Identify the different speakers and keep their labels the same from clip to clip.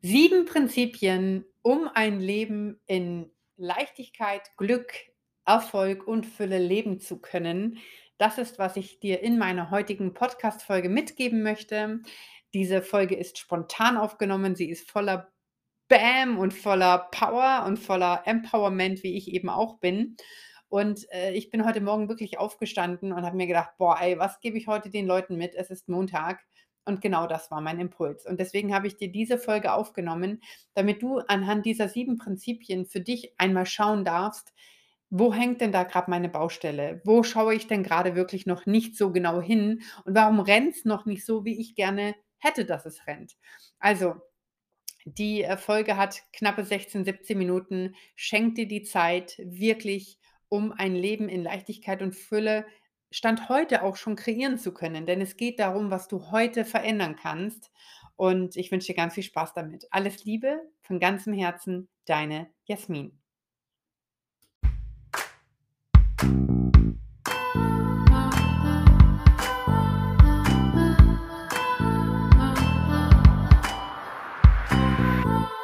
Speaker 1: Sieben Prinzipien, um ein Leben in Leichtigkeit, Glück, Erfolg und Fülle leben zu können. Das ist, was ich dir in meiner heutigen Podcast-Folge mitgeben möchte. Diese Folge ist spontan aufgenommen. Sie ist voller Bam und voller Power und voller Empowerment, wie ich eben auch bin. Und äh, ich bin heute Morgen wirklich aufgestanden und habe mir gedacht, boah, ey, was gebe ich heute den Leuten mit? Es ist Montag. Und genau das war mein Impuls. Und deswegen habe ich dir diese Folge aufgenommen, damit du anhand dieser sieben Prinzipien für dich einmal schauen darfst, wo hängt denn da gerade meine Baustelle? Wo schaue ich denn gerade wirklich noch nicht so genau hin? Und warum rennt es noch nicht so, wie ich gerne hätte, dass es rennt? Also, die äh, Folge hat knappe 16, 17 Minuten. Schenk dir die Zeit, wirklich um ein Leben in Leichtigkeit und Fülle Stand heute auch schon kreieren zu können, denn es geht darum, was du heute verändern kannst. Und ich wünsche dir ganz viel Spaß damit. Alles Liebe von ganzem Herzen, deine Jasmin.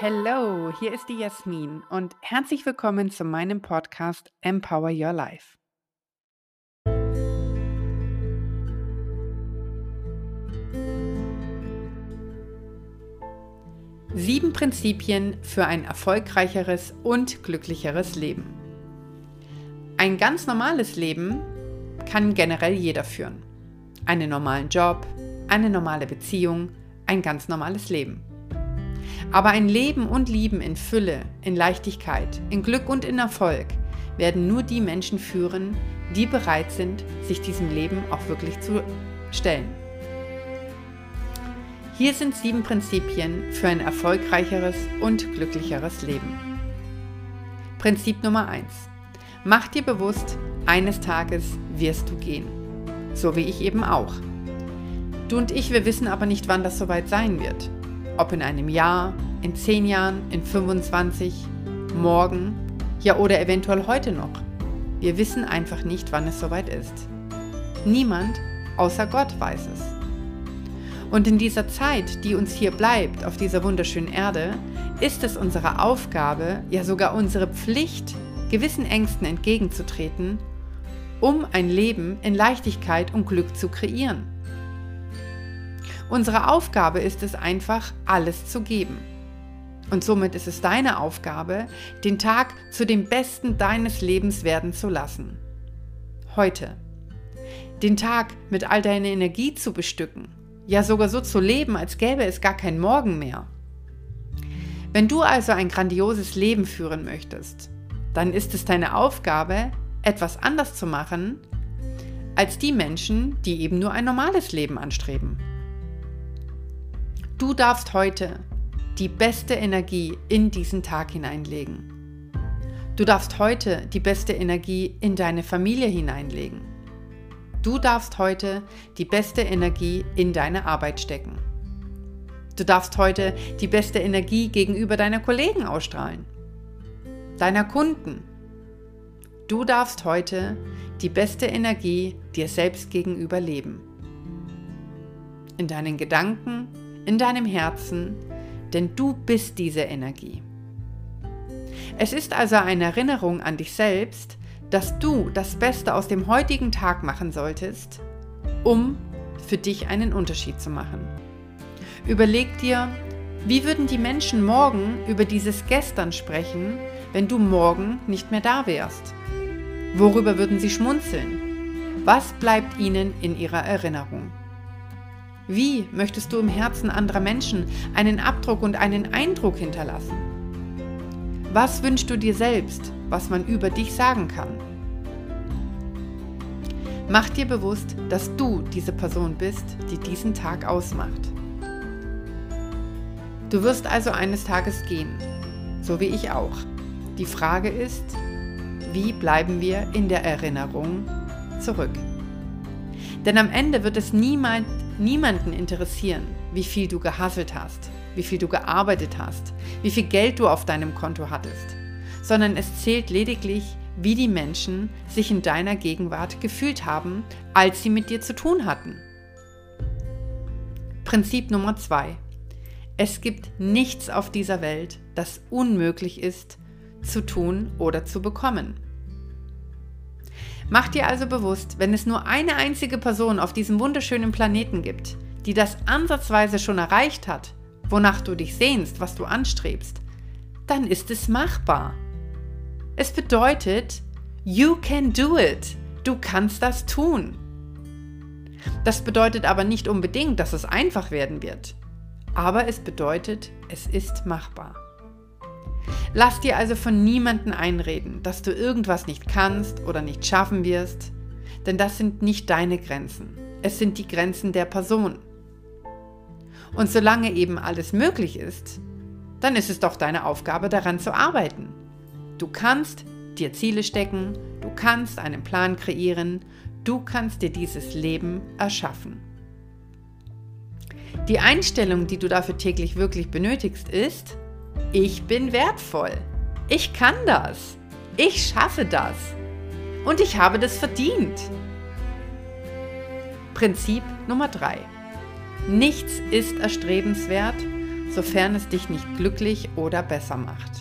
Speaker 1: Hallo, hier ist die Jasmin und herzlich willkommen zu meinem Podcast Empower Your Life. Sieben Prinzipien für ein erfolgreicheres und glücklicheres Leben. Ein ganz normales Leben kann generell jeder führen. Einen normalen Job, eine normale Beziehung, ein ganz normales Leben. Aber ein Leben und Lieben in Fülle, in Leichtigkeit, in Glück und in Erfolg werden nur die Menschen führen, die bereit sind, sich diesem Leben auch wirklich zu stellen. Hier sind sieben Prinzipien für ein erfolgreicheres und glücklicheres Leben. Prinzip Nummer 1. Mach dir bewusst, eines Tages wirst du gehen. So wie ich eben auch. Du und ich, wir wissen aber nicht, wann das soweit sein wird. Ob in einem Jahr, in zehn Jahren, in 25, morgen, ja oder eventuell heute noch. Wir wissen einfach nicht, wann es soweit ist. Niemand außer Gott weiß es. Und in dieser Zeit, die uns hier bleibt, auf dieser wunderschönen Erde, ist es unsere Aufgabe, ja sogar unsere Pflicht, gewissen Ängsten entgegenzutreten, um ein Leben in Leichtigkeit und Glück zu kreieren. Unsere Aufgabe ist es einfach, alles zu geben. Und somit ist es deine Aufgabe, den Tag zu dem Besten deines Lebens werden zu lassen. Heute. Den Tag mit all deiner Energie zu bestücken ja sogar so zu leben, als gäbe es gar kein Morgen mehr. Wenn du also ein grandioses Leben führen möchtest, dann ist es deine Aufgabe, etwas anders zu machen, als die Menschen, die eben nur ein normales Leben anstreben. Du darfst heute die beste Energie in diesen Tag hineinlegen. Du darfst heute die beste Energie in deine Familie hineinlegen. Du darfst heute die beste Energie in deine Arbeit stecken. Du darfst heute die beste Energie gegenüber deiner Kollegen ausstrahlen, deiner Kunden. Du darfst heute die beste Energie dir selbst gegenüber leben. In deinen Gedanken, in deinem Herzen, denn du bist diese Energie. Es ist also eine Erinnerung an dich selbst, dass du das Beste aus dem heutigen Tag machen solltest, um für dich einen Unterschied zu machen. Überleg dir, wie würden die Menschen morgen über dieses Gestern sprechen, wenn du morgen nicht mehr da wärst? Worüber würden sie schmunzeln? Was bleibt ihnen in ihrer Erinnerung? Wie möchtest du im Herzen anderer Menschen einen Abdruck und einen Eindruck hinterlassen? Was wünschst du dir selbst, was man über dich sagen kann? Mach dir bewusst, dass du diese Person bist, die diesen Tag ausmacht. Du wirst also eines Tages gehen, so wie ich auch. Die Frage ist, wie bleiben wir in der Erinnerung zurück? Denn am Ende wird es niemand, niemanden interessieren, wie viel du gehasselt hast, wie viel du gearbeitet hast, wie viel Geld du auf deinem Konto hattest, sondern es zählt lediglich, wie die Menschen sich in deiner Gegenwart gefühlt haben, als sie mit dir zu tun hatten. Prinzip Nummer zwei: Es gibt nichts auf dieser Welt, das unmöglich ist zu tun oder zu bekommen. Mach dir also bewusst, wenn es nur eine einzige Person auf diesem wunderschönen Planeten gibt, die das ansatzweise schon erreicht hat, wonach du dich sehnst, was du anstrebst, dann ist es machbar. Es bedeutet, you can do it. Du kannst das tun. Das bedeutet aber nicht unbedingt, dass es einfach werden wird. Aber es bedeutet, es ist machbar. Lass dir also von niemandem einreden, dass du irgendwas nicht kannst oder nicht schaffen wirst, denn das sind nicht deine Grenzen. Es sind die Grenzen der Person. Und solange eben alles möglich ist, dann ist es doch deine Aufgabe, daran zu arbeiten. Du kannst dir Ziele stecken, du kannst einen Plan kreieren, du kannst dir dieses Leben erschaffen. Die Einstellung, die du dafür täglich wirklich benötigst, ist, ich bin wertvoll, ich kann das, ich schaffe das und ich habe das verdient. Prinzip Nummer 3. Nichts ist erstrebenswert, sofern es dich nicht glücklich oder besser macht.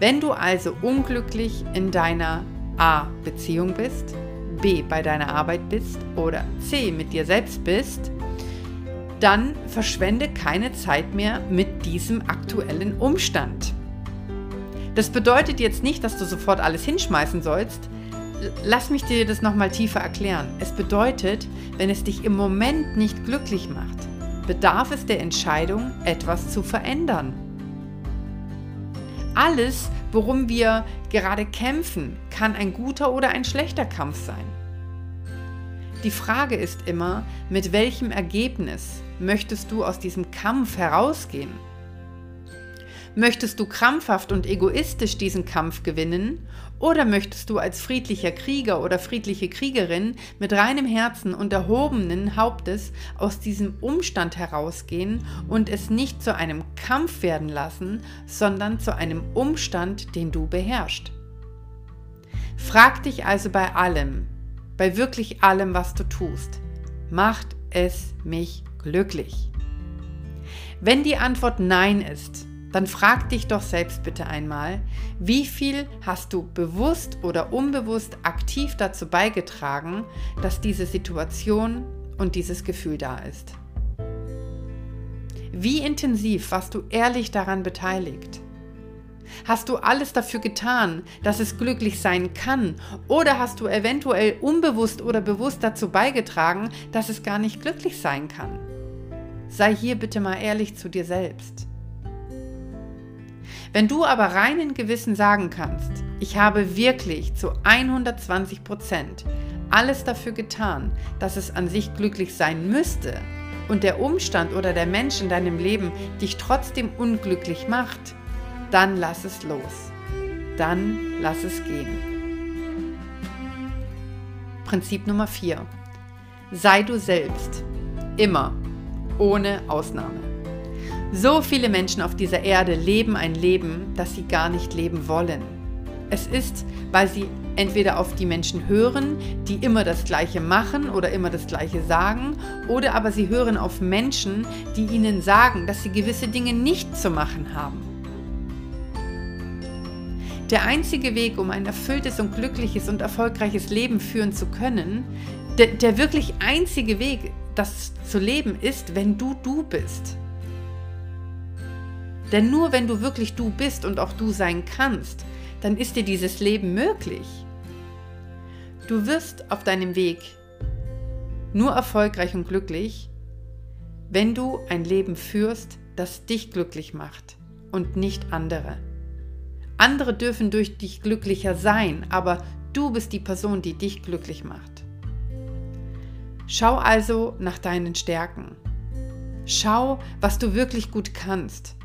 Speaker 1: Wenn du also unglücklich in deiner A Beziehung bist, B bei deiner Arbeit bist oder C mit dir selbst bist, dann verschwende keine Zeit mehr mit diesem aktuellen Umstand. Das bedeutet jetzt nicht, dass du sofort alles hinschmeißen sollst. Lass mich dir das nochmal tiefer erklären. Es bedeutet, wenn es dich im Moment nicht glücklich macht, bedarf es der Entscheidung, etwas zu verändern. Alles, worum wir gerade kämpfen, kann ein guter oder ein schlechter Kampf sein. Die Frage ist immer, mit welchem Ergebnis möchtest du aus diesem Kampf herausgehen? Möchtest du krampfhaft und egoistisch diesen Kampf gewinnen oder möchtest du als friedlicher Krieger oder friedliche Kriegerin mit reinem Herzen und erhobenen Hauptes aus diesem Umstand herausgehen und es nicht zu einem Kampf werden lassen, sondern zu einem Umstand, den du beherrschst? Frag dich also bei allem, bei wirklich allem, was du tust, macht es mich glücklich? Wenn die Antwort Nein ist, dann frag dich doch selbst bitte einmal, wie viel hast du bewusst oder unbewusst aktiv dazu beigetragen, dass diese Situation und dieses Gefühl da ist? Wie intensiv warst du ehrlich daran beteiligt? Hast du alles dafür getan, dass es glücklich sein kann? Oder hast du eventuell unbewusst oder bewusst dazu beigetragen, dass es gar nicht glücklich sein kann? Sei hier bitte mal ehrlich zu dir selbst. Wenn du aber reinen Gewissen sagen kannst, ich habe wirklich zu 120 Prozent alles dafür getan, dass es an sich glücklich sein müsste und der Umstand oder der Mensch in deinem Leben dich trotzdem unglücklich macht, dann lass es los. Dann lass es gehen. Prinzip Nummer 4. Sei du selbst. Immer. Ohne Ausnahme. So viele Menschen auf dieser Erde leben ein Leben, das sie gar nicht leben wollen. Es ist, weil sie entweder auf die Menschen hören, die immer das Gleiche machen oder immer das Gleiche sagen, oder aber sie hören auf Menschen, die ihnen sagen, dass sie gewisse Dinge nicht zu machen haben. Der einzige Weg, um ein erfülltes und glückliches und erfolgreiches Leben führen zu können, der, der wirklich einzige Weg, das zu leben, ist, wenn du du bist. Denn nur wenn du wirklich du bist und auch du sein kannst, dann ist dir dieses Leben möglich. Du wirst auf deinem Weg nur erfolgreich und glücklich, wenn du ein Leben führst, das dich glücklich macht und nicht andere. Andere dürfen durch dich glücklicher sein, aber du bist die Person, die dich glücklich macht. Schau also nach deinen Stärken. Schau, was du wirklich gut kannst.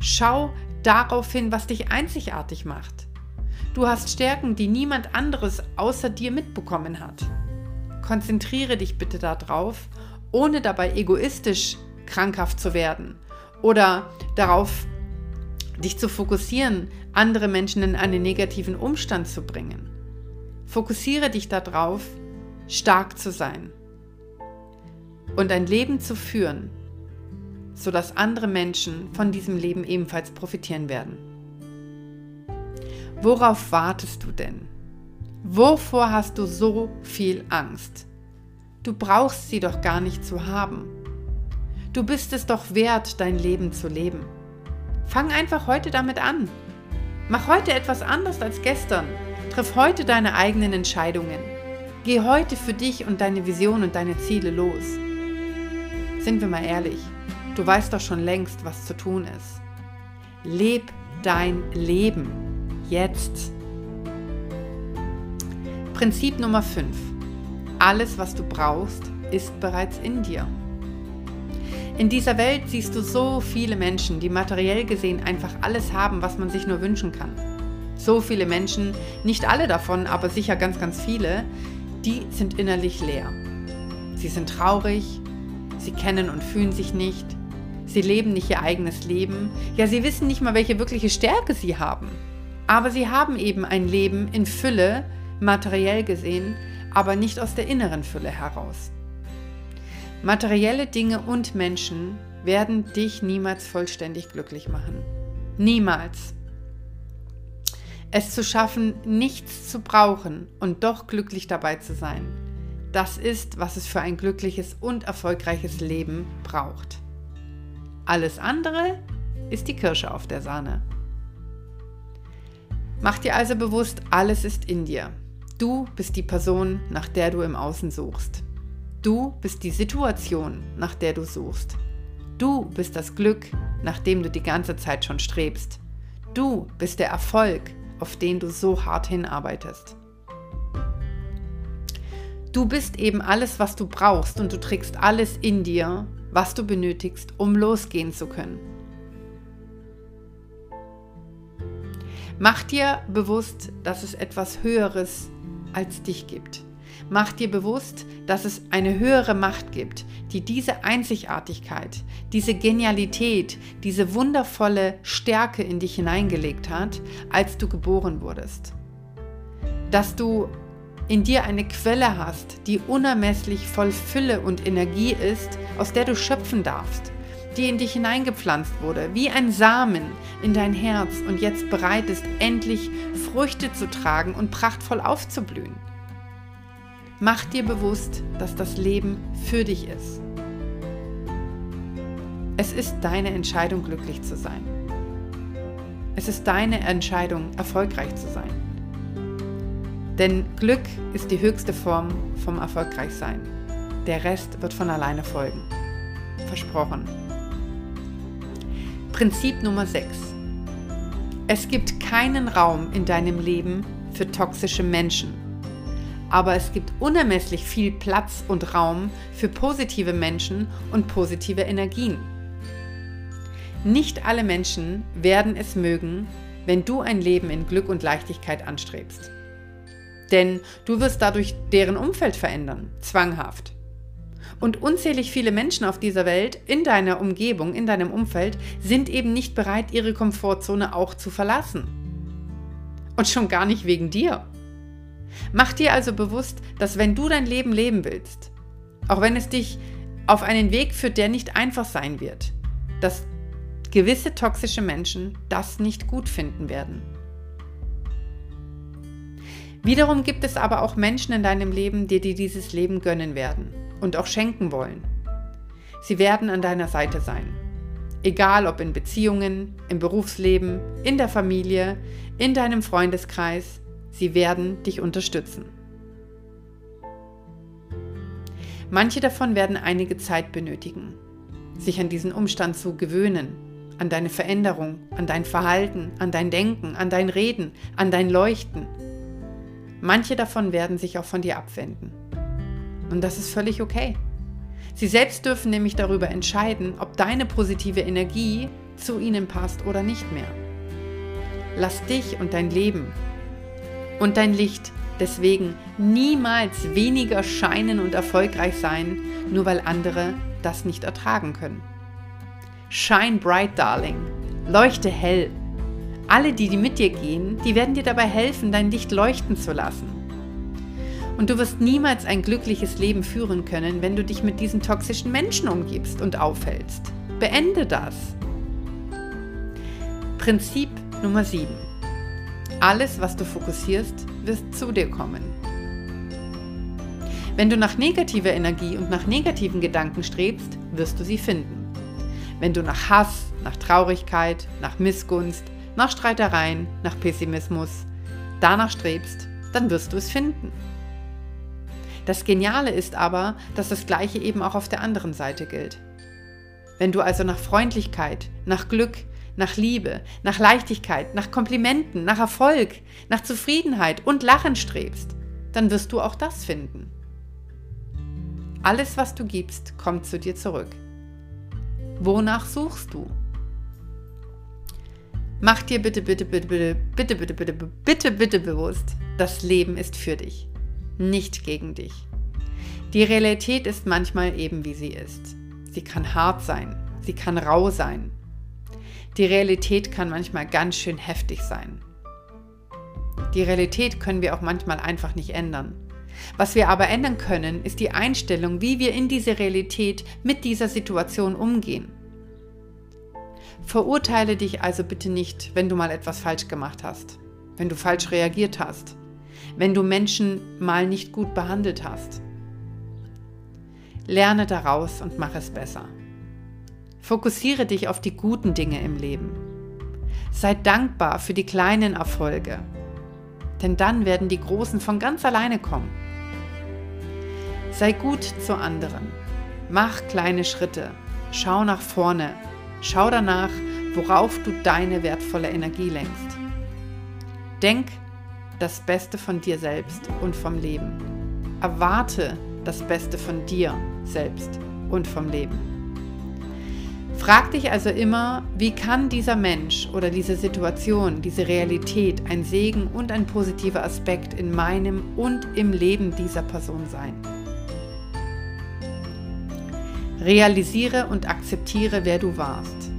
Speaker 1: Schau darauf hin, was dich einzigartig macht. Du hast Stärken, die niemand anderes außer dir mitbekommen hat. Konzentriere dich bitte darauf, ohne dabei egoistisch krankhaft zu werden oder darauf dich zu fokussieren, andere Menschen in einen negativen Umstand zu bringen. Fokussiere dich darauf, stark zu sein und ein Leben zu führen, sodass andere Menschen von diesem Leben ebenfalls profitieren werden. Worauf wartest du denn? Wovor hast du so viel Angst? Du brauchst sie doch gar nicht zu haben. Du bist es doch wert, dein Leben zu leben. Fang einfach heute damit an. Mach heute etwas anders als gestern. Triff heute deine eigenen Entscheidungen. Geh heute für dich und deine Vision und deine Ziele los. Sind wir mal ehrlich, du weißt doch schon längst, was zu tun ist. Leb dein Leben. Jetzt. Prinzip Nummer 5. Alles, was du brauchst, ist bereits in dir. In dieser Welt siehst du so viele Menschen, die materiell gesehen einfach alles haben, was man sich nur wünschen kann. So viele Menschen, nicht alle davon, aber sicher ganz, ganz viele, die sind innerlich leer. Sie sind traurig, sie kennen und fühlen sich nicht, sie leben nicht ihr eigenes Leben, ja, sie wissen nicht mal, welche wirkliche Stärke sie haben. Aber sie haben eben ein Leben in Fülle, materiell gesehen, aber nicht aus der inneren Fülle heraus. Materielle Dinge und Menschen werden dich niemals vollständig glücklich machen. Niemals. Es zu schaffen, nichts zu brauchen und doch glücklich dabei zu sein, das ist, was es für ein glückliches und erfolgreiches Leben braucht. Alles andere ist die Kirsche auf der Sahne. Mach dir also bewusst, alles ist in dir. Du bist die Person, nach der du im Außen suchst. Du bist die Situation, nach der du suchst. Du bist das Glück, nach dem du die ganze Zeit schon strebst. Du bist der Erfolg, auf den du so hart hinarbeitest. Du bist eben alles, was du brauchst und du trägst alles in dir, was du benötigst, um losgehen zu können. Mach dir bewusst, dass es etwas Höheres als dich gibt. Mach dir bewusst, dass es eine höhere Macht gibt, die diese Einzigartigkeit, diese Genialität, diese wundervolle Stärke in dich hineingelegt hat, als du geboren wurdest. Dass du in dir eine Quelle hast, die unermesslich voll Fülle und Energie ist, aus der du schöpfen darfst, die in dich hineingepflanzt wurde, wie ein Samen in dein Herz und jetzt bereit ist, endlich Früchte zu tragen und prachtvoll aufzublühen. Mach dir bewusst, dass das Leben für dich ist. Es ist deine Entscheidung, glücklich zu sein. Es ist deine Entscheidung, erfolgreich zu sein. Denn Glück ist die höchste Form vom Erfolgreichsein. Der Rest wird von alleine folgen. Versprochen. Prinzip Nummer 6. Es gibt keinen Raum in deinem Leben für toxische Menschen aber es gibt unermesslich viel Platz und Raum für positive Menschen und positive Energien. Nicht alle Menschen werden es mögen, wenn du ein Leben in Glück und Leichtigkeit anstrebst. Denn du wirst dadurch deren Umfeld verändern, zwanghaft. Und unzählig viele Menschen auf dieser Welt, in deiner Umgebung, in deinem Umfeld, sind eben nicht bereit, ihre Komfortzone auch zu verlassen. Und schon gar nicht wegen dir. Mach dir also bewusst, dass wenn du dein Leben leben willst, auch wenn es dich auf einen Weg führt, der nicht einfach sein wird, dass gewisse toxische Menschen das nicht gut finden werden. Wiederum gibt es aber auch Menschen in deinem Leben, die dir dieses Leben gönnen werden und auch schenken wollen. Sie werden an deiner Seite sein. Egal ob in Beziehungen, im Berufsleben, in der Familie, in deinem Freundeskreis, Sie werden dich unterstützen. Manche davon werden einige Zeit benötigen, sich an diesen Umstand zu gewöhnen, an deine Veränderung, an dein Verhalten, an dein Denken, an dein Reden, an dein Leuchten. Manche davon werden sich auch von dir abwenden. Und das ist völlig okay. Sie selbst dürfen nämlich darüber entscheiden, ob deine positive Energie zu ihnen passt oder nicht mehr. Lass dich und dein Leben und dein Licht deswegen niemals weniger scheinen und erfolgreich sein, nur weil andere das nicht ertragen können. Shine bright, darling. Leuchte hell. Alle, die, die mit dir gehen, die werden dir dabei helfen, dein Licht leuchten zu lassen. Und du wirst niemals ein glückliches Leben führen können, wenn du dich mit diesen toxischen Menschen umgibst und aufhältst. beende das. Prinzip Nummer 7. Alles, was du fokussierst, wird zu dir kommen. Wenn du nach negativer Energie und nach negativen Gedanken strebst, wirst du sie finden. Wenn du nach Hass, nach Traurigkeit, nach Missgunst, nach Streitereien, nach Pessimismus danach strebst, dann wirst du es finden. Das Geniale ist aber, dass das Gleiche eben auch auf der anderen Seite gilt. Wenn du also nach Freundlichkeit, nach Glück, nach Liebe, nach Leichtigkeit, nach Komplimenten, nach Erfolg, nach Zufriedenheit und Lachen strebst, dann wirst du auch das finden. Alles, was du gibst, kommt zu dir zurück. Wonach suchst du? Mach dir bitte, bitte, bitte, bitte, bitte, bitte, bitte, bitte, bitte bewusst, das Leben ist für dich, nicht gegen dich. Die Realität ist manchmal eben wie sie ist. Sie kann hart sein, sie kann rau sein. Die Realität kann manchmal ganz schön heftig sein. Die Realität können wir auch manchmal einfach nicht ändern. Was wir aber ändern können, ist die Einstellung, wie wir in diese Realität mit dieser Situation umgehen. Verurteile dich also bitte nicht, wenn du mal etwas falsch gemacht hast, wenn du falsch reagiert hast, wenn du Menschen mal nicht gut behandelt hast. Lerne daraus und mach es besser. Fokussiere dich auf die guten Dinge im Leben. Sei dankbar für die kleinen Erfolge, denn dann werden die großen von ganz alleine kommen. Sei gut zu anderen. Mach kleine Schritte. Schau nach vorne. Schau danach, worauf du deine wertvolle Energie lenkst. Denk das Beste von dir selbst und vom Leben. Erwarte das Beste von dir selbst und vom Leben. Frag dich also immer, wie kann dieser Mensch oder diese Situation, diese Realität ein Segen und ein positiver Aspekt in meinem und im Leben dieser Person sein. Realisiere und akzeptiere, wer du warst.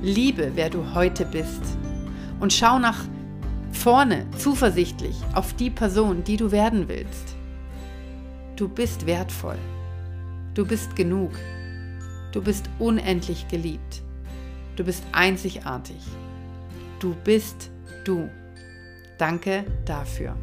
Speaker 1: Liebe, wer du heute bist. Und schau nach vorne zuversichtlich auf die Person, die du werden willst. Du bist wertvoll. Du bist genug. Du bist unendlich geliebt. Du bist einzigartig. Du bist du. Danke dafür.